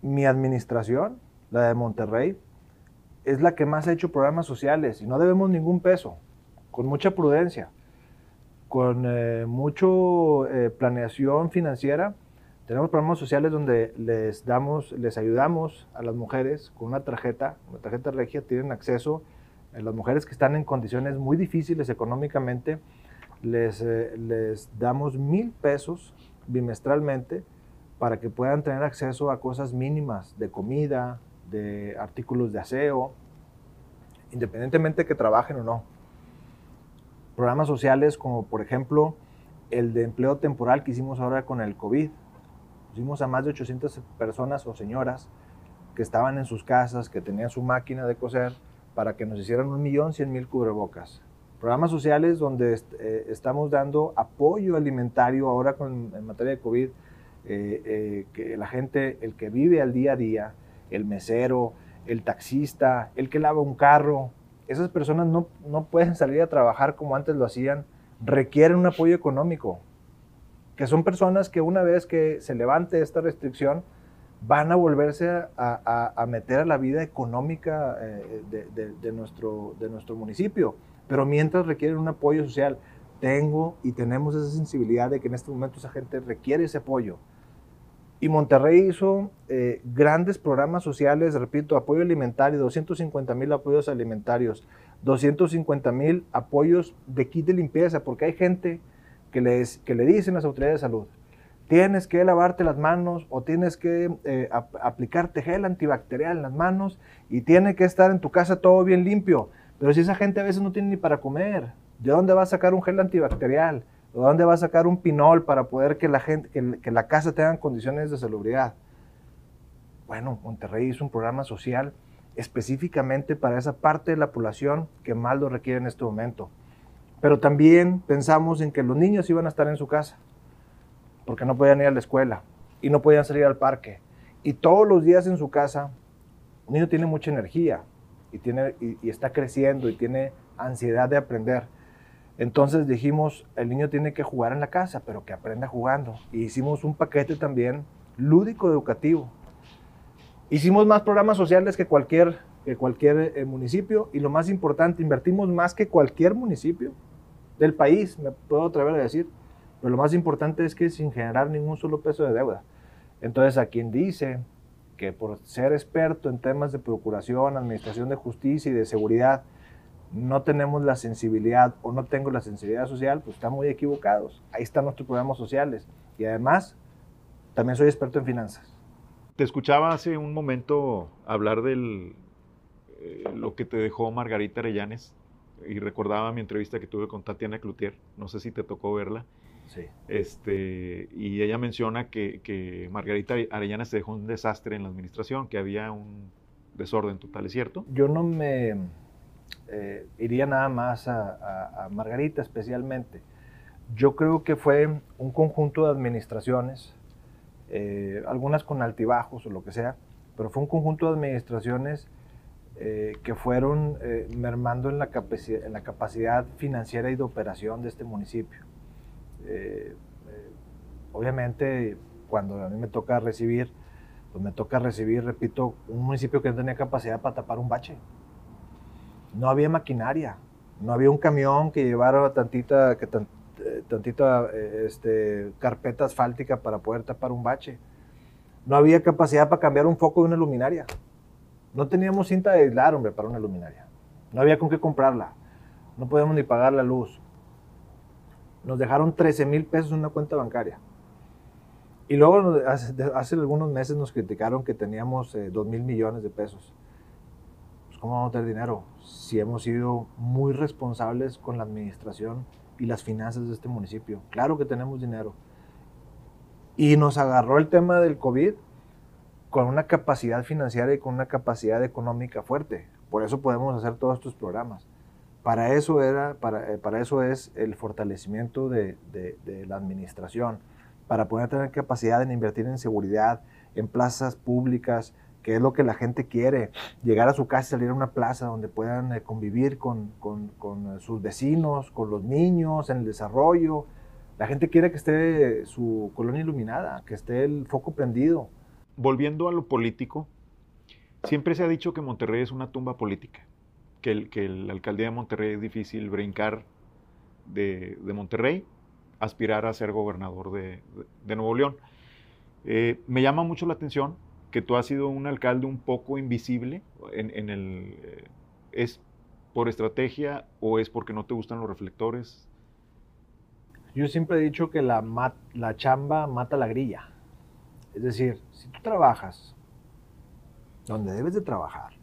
mi administración, la de Monterrey, es la que más ha hecho programas sociales y no debemos ningún peso, con mucha prudencia, con eh, mucho eh, planeación financiera tenemos programas sociales donde les damos, les ayudamos a las mujeres con una tarjeta, una tarjeta regia, tienen acceso, a las mujeres que están en condiciones muy difíciles económicamente, les, eh, les damos mil pesos bimestralmente para que puedan tener acceso a cosas mínimas de comida, de artículos de aseo, independientemente de que trabajen o no. Programas sociales como por ejemplo el de empleo temporal que hicimos ahora con el COVID, Pusimos a más de 800 personas o señoras que estaban en sus casas, que tenían su máquina de coser, para que nos hicieran un millón cien mil cubrebocas. Programas sociales donde eh, estamos dando apoyo alimentario ahora con, en materia de COVID, eh, eh, que la gente, el que vive al día a día, el mesero, el taxista, el que lava un carro, esas personas no, no pueden salir a trabajar como antes lo hacían, requieren un apoyo económico que son personas que una vez que se levante esta restricción, van a volverse a, meter a la vida económica eh, de, nuestro, de nuestro municipio. Pero mientras requieren un apoyo social, tengo y tenemos esa sensibilidad de que en este momento esa gente requiere ese apoyo. Y Monterrey hizo eh, grandes programas sociales, repito, apoyo alimentario, 250 mil apoyos alimentarios, 250 mil apoyos de kit de limpieza, porque hay gente que, les, que le dicen las autoridades de salud, tienes que lavarte las manos o tienes que eh, aplicarte gel antibacterial en las manos y tiene que estar en tu casa todo bien limpio. Pero si esa gente a veces no tiene ni para comer, ¿de dónde va a sacar un gel antibacterial? ¿De dónde va a sacar un pinol para poder que la, gente, que, la casa tenga condiciones de salubridad? Bueno, Monterrey hizo un programa social específicamente para esa parte de la población que más lo requiere en este momento. Pero también pensamos en que los niños iban a estar en su casa, porque no podían ir a la escuela y no podían salir al parque. Y todos los días en su casa, un niño tiene mucha energía y, tiene, y, está creciendo y tiene ansiedad de aprender. Entonces dijimos, el niño tiene que jugar en la casa, pero que aprenda jugando. Y hicimos un paquete también lúdico educativo. Hicimos más programas sociales que cualquier, que cualquier eh, municipio y lo más importante, invertimos más que cualquier municipio del país, me puedo atrever a decir. Pero lo más importante es que sin generar ningún solo peso de deuda. Entonces, a quien dice que por ser experto en temas de procuración, administración de justicia y de seguridad, no tenemos la sensibilidad o no tengo la sensibilidad social, pues están muy equivocados. Ahí están nuestros programas sociales. Y además, también soy experto en finanzas. Te escuchaba hace un momento hablar de eh, lo que te dejó Margarita Arellanes y recordaba mi entrevista que tuve con Tatiana Cloutier, no sé si te tocó verla. Sí. Este, y ella menciona que, que Margarita Arellana se dejó un desastre en la administración, que había un desorden total, ¿es cierto? Yo no me eh, iría nada más a, Margarita especialmente. Yo creo que fue un conjunto de administraciones, eh, algunas con altibajos o lo que sea, pero fue un conjunto de administraciones eh, que fueron eh, mermando en la, capacidad, en la capacidad financiera y de operación de este municipio. Eh, obviamente, cuando a mí me toca recibir, pues me toca recibir, repito, un municipio que no tenía capacidad para tapar un bache. No había maquinaria, No había un camión que llevara tantita, eh, tantita eh, este, carpeta asfáltica para poder tapar un bache. No había capacidad para cambiar un foco de una luminaria. No teníamos cinta de aislar, hombre, para una luminaria. No había con qué comprarla. No podíamos ni pagar la luz. Nos dejaron 13 mil pesos en una cuenta bancaria. Y luego, hace, algunos meses nos criticaron que teníamos 2 eh, mil millones de pesos. Pues, ¿Cómo vamos a tener dinero? Si hemos sido muy responsables con la administración y las finanzas de este municipio. Claro que tenemos dinero. Y nos agarró el tema del COVID con una capacidad financiera y con una capacidad económica fuerte. Por eso podemos hacer todos estos programas. Para eso, era, eh, para eso es el fortalecimiento de, la administración, para poder tener capacidad en invertir en seguridad, en plazas públicas, que es lo que la gente quiere, llegar a su casa y salir a una plaza donde puedan eh, convivir con, con, sus vecinos, con los niños, en el desarrollo. La gente quiere que esté su colonia iluminada, que esté el foco prendido. Volviendo a lo político, siempre se ha dicho que Monterrey es una tumba política que, el, que la alcaldía de Monterrey es difícil brincar de, Monterrey, aspirar a ser gobernador de, Nuevo León. Eh, me llama mucho la atención que tú has sido un alcalde un poco invisible en, el... Eh, ¿Es por estrategia o es porque no te gustan los reflectores? Yo siempre he dicho que la, la chamba mata la grilla. Es decir, si tú trabajas donde debes de trabajar,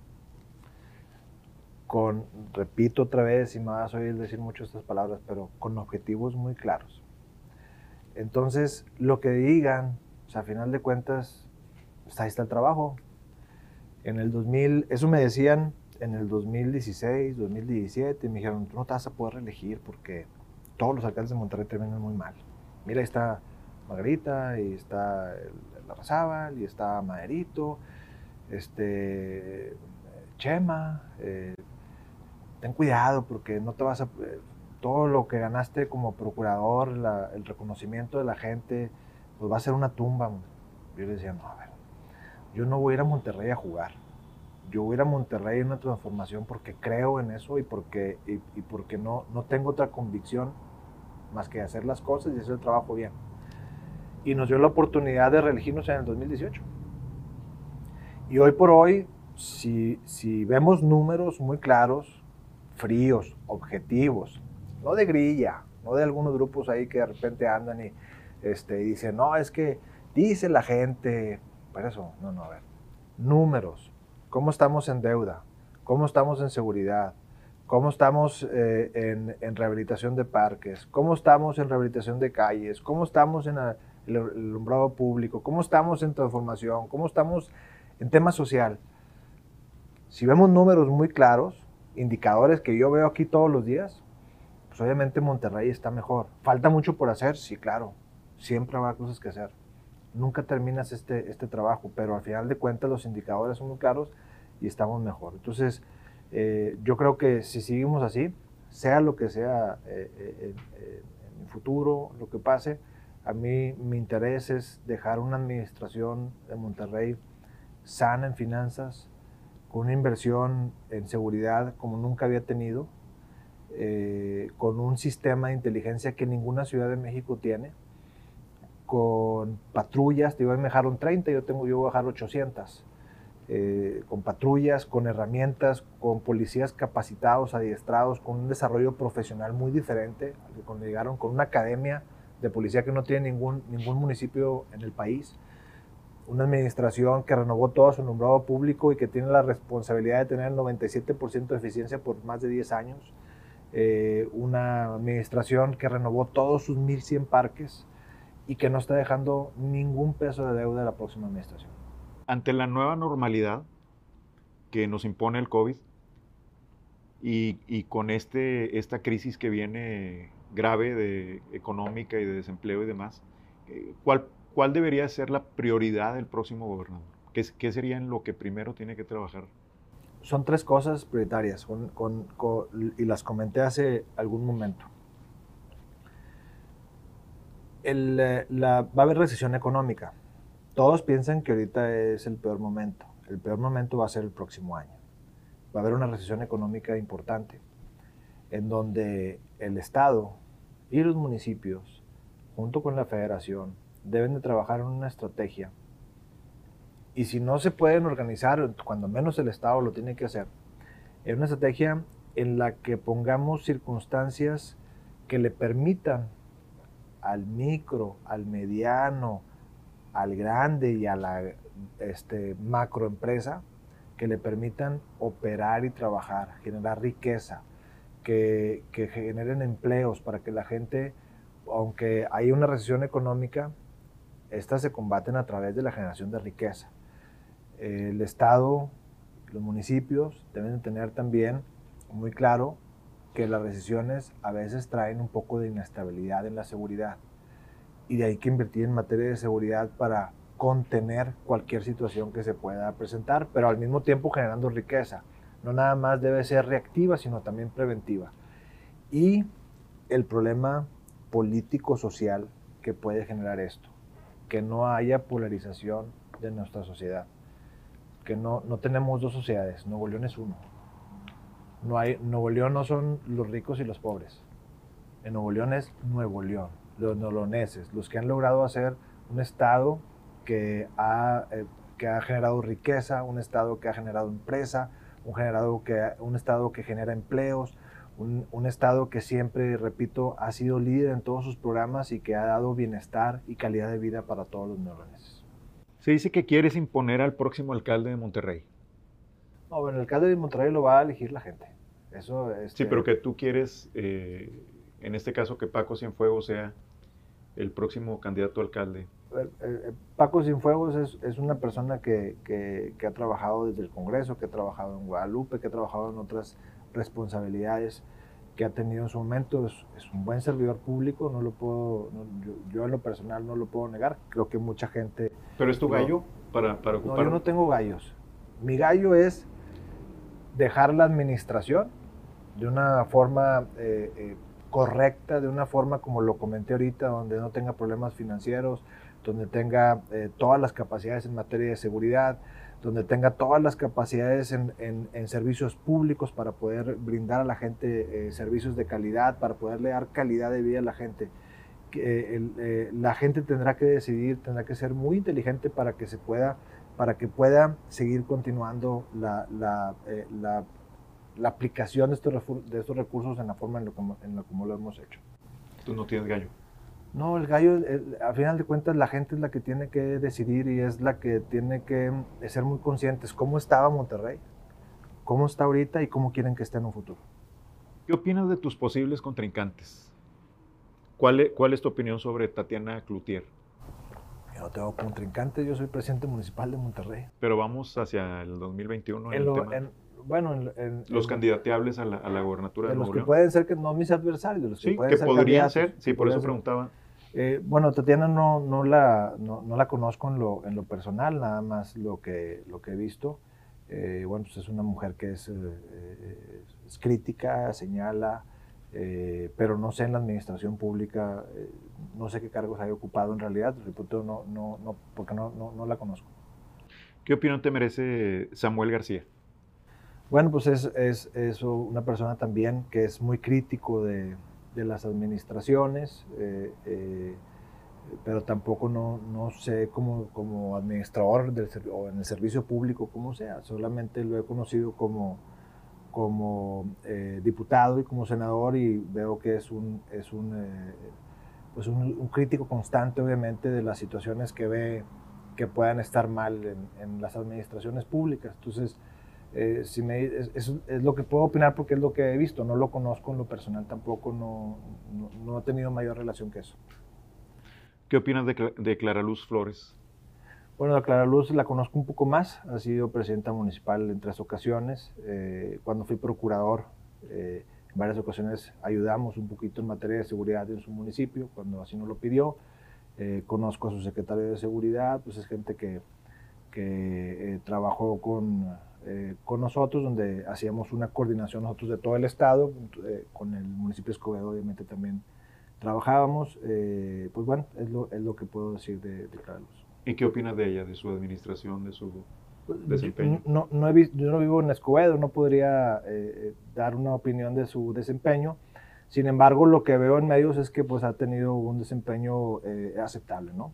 con, repito otra vez, y me vas a oír decir mucho estas palabras, pero con objetivos muy claros. Entonces, lo que digan, o sea, a final de cuentas, pues ahí está el trabajo. En el 2000, eso me decían en el 2016, 2017, y me dijeron, tú no te vas a poder reelegir porque todos los alcaldes de Monterrey terminan muy mal. Mira, ahí está Margarita, y está Larrazábal, y está Maderito, este, Chema, eh, ten cuidado porque no te vas a... Eh, todo lo que ganaste como procurador, el reconocimiento de la gente, pues va a ser una tumba. Yo le decía, no, a ver, yo no voy a ir a Monterrey a jugar. Yo voy a ir a Monterrey en una transformación porque creo en eso y porque, y, porque no, no tengo otra convicción más que hacer las cosas y hacer el trabajo bien. Y nos dio la oportunidad de reelegirnos en el 2018. Y hoy por hoy, si, si vemos números muy claros, fríos, objetivos, no de grilla, no de algunos grupos ahí que de repente andan y este, dicen, no, es que dice la gente, por eso, no, no, a ver, números, cómo estamos en deuda, cómo estamos en seguridad, cómo estamos eh, en, rehabilitación de parques, cómo estamos en rehabilitación de calles, cómo estamos en el alumbrado público, cómo estamos en transformación, cómo estamos en tema social. Si vemos números muy claros, indicadores que yo veo aquí todos los días, pues obviamente Monterrey está mejor. ¿Falta mucho por hacer? Sí, claro. Siempre habrá cosas que hacer. Nunca terminas este, este trabajo, pero al final de cuentas los indicadores son muy claros y estamos mejor. Entonces, eh, yo creo que si seguimos así, sea lo que sea eh, eh, en el futuro, lo que pase, a mí mi interés es dejar una administración de Monterrey sana en finanzas, con una inversión en seguridad como nunca había tenido, eh, con un sistema de inteligencia que ninguna Ciudad de México tiene, con patrullas, te iba a dejaron 30, yo, tengo, yo voy a bajar 800, eh, con patrullas, con herramientas, con policías capacitados, adiestrados, con un desarrollo profesional muy diferente, cuando llegaron con una academia de policía que no tiene ningún, ningún municipio en el país una administración que renovó todo su nombrado público y que tiene la responsabilidad de tener el 97% de eficiencia por más de 10 años, eh, una administración que renovó todos sus 1.100 parques y que no está dejando ningún peso de deuda a la próxima administración. Ante la nueva normalidad que nos impone el COVID y, y con este, esta crisis que viene grave de económica y de desempleo y demás, eh, ¿cuál ¿cuál debería ser la prioridad del próximo gobernador? ¿Qué, qué sería en lo que primero tiene que trabajar? Son tres cosas prioritarias y las comenté hace algún momento. Eh, va a haber recesión económica. Todos piensan que ahorita es el peor momento. El peor momento va a ser el próximo año. Va a haber una recesión económica importante. en donde el Estado y los municipios, junto con la federación, deben de trabajar en una estrategia. Y si no se pueden organizar, cuando menos el Estado lo tiene que hacer, en una estrategia en la que pongamos circunstancias que le permitan al micro, al mediano, al grande y a la este, macroempresa que le permitan operar y trabajar, generar riqueza, que, que generen empleos para que la gente, aunque hay una recesión económica, estas se combaten a través de la generación de riqueza. El Estado, los municipios deben tener también muy claro que las recesiones a veces traen un poco de inestabilidad en la seguridad y de ahí que invertir en materia de seguridad para contener cualquier situación que se pueda presentar, pero al mismo tiempo generando riqueza. No nada más debe ser reactiva, sino también preventiva. Y el problema político-social que puede generar esto, que no haya polarización de nuestra sociedad, que no, no tenemos dos sociedades, Nuevo León es uno. No hay, Nuevo León no son los ricos y los pobres. En Nuevo León es Nuevo León, los noloneses, los que han logrado hacer un Estado que ha, eh, que ha generado riqueza, un Estado que ha generado empresa, un, generado que, un Estado que genera empleos, un, un, Estado que siempre, repito, ha sido líder en todos sus programas y que ha dado bienestar y calidad de vida para todos los noloneses. Se dice que quieres imponer al próximo alcalde de Monterrey. No, bueno, el alcalde de Monterrey lo va a elegir la gente. Eso, este... Sí, pero que tú quieres, eh, en este caso, que Paco Cienfuegos sea el próximo candidato a alcalde. Paco Cienfuegos es, es una persona que, que, que, ha trabajado desde el Congreso, que ha trabajado en Guadalupe, que ha trabajado en otras responsabilidades que ha tenido en su momento. Es, es un buen servidor público, no lo puedo, no, yo, yo, en lo personal no lo puedo negar. Creo que mucha gente... ¿Pero es tu gallo para, para ocupar? No, yo no tengo gallos. Mi gallo es dejar la administración de una forma eh, eh, correcta, de una forma como lo comenté ahorita, donde no tenga problemas financieros, donde tenga eh, todas las capacidades en materia de seguridad, donde tenga todas las capacidades en, en, servicios públicos para poder brindar a la gente eh, servicios de calidad, para poderle dar calidad de vida a la gente. El, eh, la gente tendrá que decidir, tendrá que ser muy inteligente para que se pueda para que pueda seguir continuando la, la, eh, la, la aplicación de estos, de estos, recursos en la forma en lo, lo como lo hemos hecho. ¿Tú no tienes gallo? No, el gallo, el, a final de cuentas, la gente es la que tiene que decidir y es la que tiene que ser muy conscientes cómo estaba Monterrey, cómo está ahorita y cómo quieren que esté en un futuro. ¿Qué opinas de tus posibles contrincantes? ¿Cuál es, cuál es tu opinión sobre Tatiana Cloutier? Yo no tengo contrincante, yo soy presidente municipal de Monterrey. Pero vamos hacia el 2021 en, en, lo, el tema. en bueno, en, en, los candidateables a la, a la gobernatura de, de los Nuevo que pueden ser que no mis adversarios, los que sí, pueden que ser podrían ser, sí, por eso preguntaba. Eh, bueno, Tatiana no, no, la, no, no, la conozco en lo, en lo personal, nada más lo que, lo que he visto. Eh, bueno, pues es una mujer que es, eh, es crítica, señala, pero no sé en la administración pública, no sé qué cargos haya ocupado en realidad, repito, no, no, no, porque no, no, no la conozco. ¿Qué opinión te merece Samuel García? Bueno, pues es, es, una persona también que es muy crítico de, de las administraciones, eh, eh, pero tampoco no, no sé como, como administrador del, o en el servicio público como sea, solamente lo he conocido como, como eh, diputado y como senador y veo que es un, es un, pues un, crítico constante obviamente de las situaciones que ve que puedan estar mal en las administraciones públicas. Entonces, eh, si me, es, es, es, lo que puedo opinar porque es lo que he visto, no lo conozco en lo personal tampoco, no, no, no he tenido mayor relación que eso. ¿Qué opinas de, de, Clara Luz Flores? Bueno, a Clara Luz la conozco un poco más, ha sido presidenta municipal en tres ocasiones, eh, cuando fui procurador eh, en varias ocasiones ayudamos un poquito en materia de seguridad en su municipio, cuando así nos lo pidió, eh, conozco a su secretario de seguridad, pues es gente que, que trabajó con eh, con nosotros, donde hacíamos una coordinación nosotros de todo el estado, eh, con el municipio de Escobedo obviamente también trabajábamos, eh, pues bueno, es lo, es lo, que puedo decir de, Luz. ¿Y qué opinas de ella, de su administración, de su desempeño. No, no he visto, yo no vivo en Escobedo, no podría dar una opinión de su desempeño. Sin embargo, lo que veo en medios es que pues, ha tenido un desempeño aceptable, ¿no?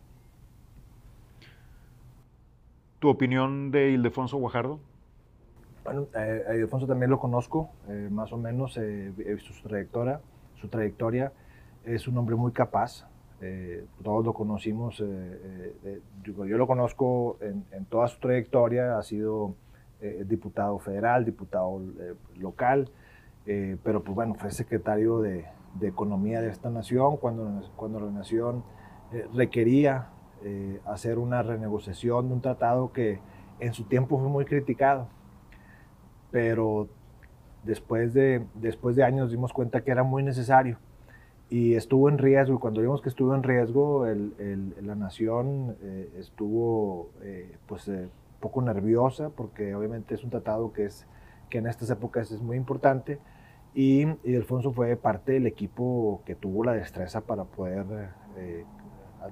¿Tu opinión de Ildefonso Guajardo? Bueno, eh, a Ildefonso también lo conozco, eh, más o menos, he visto su trayectoria. Su trayectoria es un hombre muy capaz, todos lo conocimos, yo, lo conozco en, en, toda su trayectoria, ha sido diputado federal, diputado local, eh, pero pues bueno, fue secretario de, de, Economía de esta nación cuando, cuando la nación eh, requería eh, hacer una renegociación de un tratado que en su tiempo fue muy criticado, pero después de, después de años dimos cuenta que era muy necesario y estuvo en riesgo. Y cuando vimos que estuvo en riesgo, el, el, la nación estuvo pues poco nerviosa porque obviamente es un tratado que es que en estas épocas es muy importante y, Alfonso fue parte del equipo que tuvo la destreza para poder eh,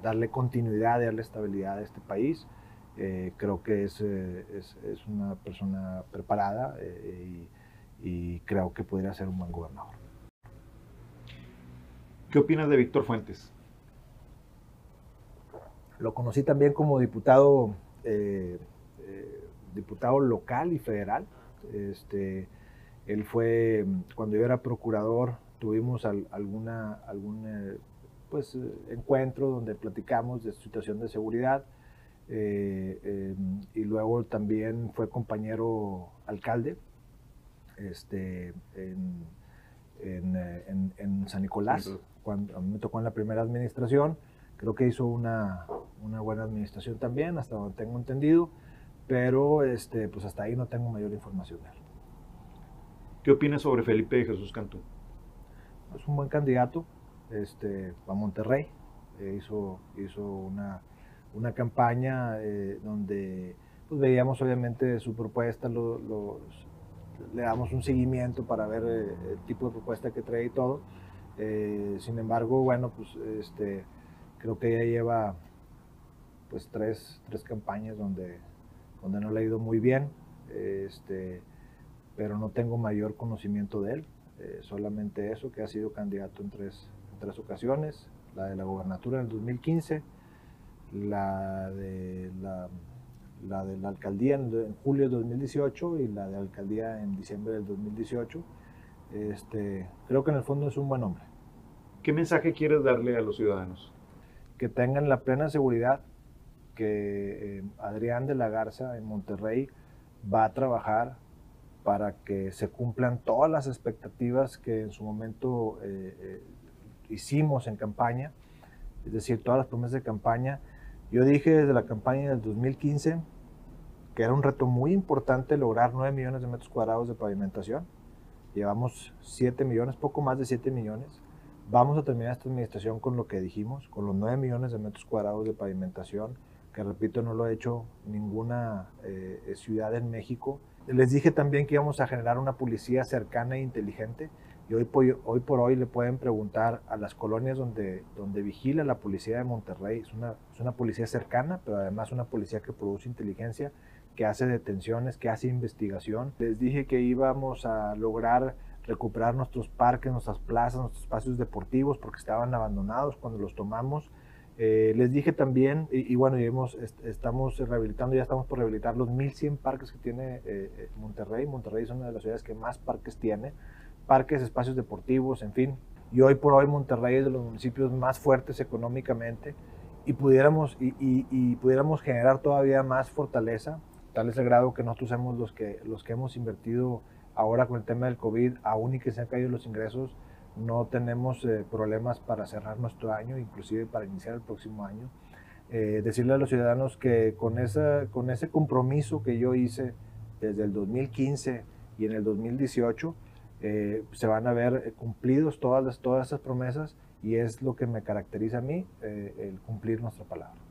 darle continuidad, darle estabilidad a este país. Eh, creo que es, eh, es, es, una persona preparada y, y, creo que podría ser un buen gobernador. ¿Qué opinas de Víctor Fuentes? Lo conocí también como diputado, diputado local y federal. Este, él fue, cuando yo era procurador, tuvimos alguna, algún eh, pues, eh, encuentro donde platicamos de situación de seguridad. Eh, y luego también fue compañero alcalde este, en, en, en, San Nicolás, cuando a mí me tocó en la primera administración. Creo que hizo una, una, buena administración también, hasta donde tengo entendido, pero este, pues hasta ahí no tengo mayor información de él. ¿Qué opinas sobre Felipe de Jesús Cantú? Es un buen candidato este, a Monterrey. Eh, hizo hizo una, una campaña eh, donde pues, veíamos obviamente su propuesta, le damos un seguimiento para ver eh, el tipo de propuesta que trae y todo. sin embargo, bueno, pues este, creo que ella lleva pues tres, tres campañas donde, donde no le ha ido muy bien. Este, pero no tengo mayor conocimiento de él. Eh, solamente eso, que ha sido candidato en tres, en tres ocasiones, la de la gobernatura en el 2015, la de la, la, de la alcaldía en, julio de 2018 y la de alcaldía en diciembre del 2018. Este, creo que en el fondo es un buen hombre. ¿Qué mensaje quieres darle a los ciudadanos? Que tengan la plena seguridad que eh, Adrián de la Garza en Monterrey va a trabajar para que se cumplan todas las expectativas que en su momento eh, eh, hicimos en campaña, es decir, todas las promesas de campaña. Yo dije desde la campaña del 2015 que era un reto muy importante lograr 9 millones de metros cuadrados de pavimentación. Llevamos 7 millones, poco más de 7 millones. Vamos a terminar esta administración con lo que dijimos, con los 9 millones de metros cuadrados de pavimentación, que repito, no lo ha hecho ninguna eh, ciudad en México les dije también que íbamos a generar una policía cercana e inteligente. Y hoy, por hoy le pueden preguntar a las colonias donde, donde vigila la policía de Monterrey. Es una, es una policía cercana, pero además una policía que produce inteligencia, que hace detenciones, que hace investigación. Les dije que íbamos a lograr recuperar nuestros parques, nuestras plazas, nuestros espacios deportivos, porque estaban abandonados cuando los tomamos. Eh, les dije también, y, bueno, ya estamos rehabilitando, ya estamos por rehabilitar los 1100 parques que tiene eh, eh, Monterrey. Monterrey es una de las ciudades que más parques tiene, parques, espacios deportivos, en fin. Y hoy por hoy Monterrey es de los municipios más fuertes económicamente y pudiéramos, y, pudiéramos generar todavía más fortaleza, tal es el grado que nosotros somos los que, los que hemos invertido ahora con el tema del COVID, aún y que se han caído los ingresos, no tenemos eh, problemas para cerrar nuestro año, inclusive para iniciar el próximo año. Eh, decirle a los ciudadanos que con, esa, con ese compromiso que yo hice desde el 2015 y en el 2018, eh, se van a ver cumplidos todas, las, todas esas promesas y es lo que me caracteriza a mí, el cumplir nuestra palabra.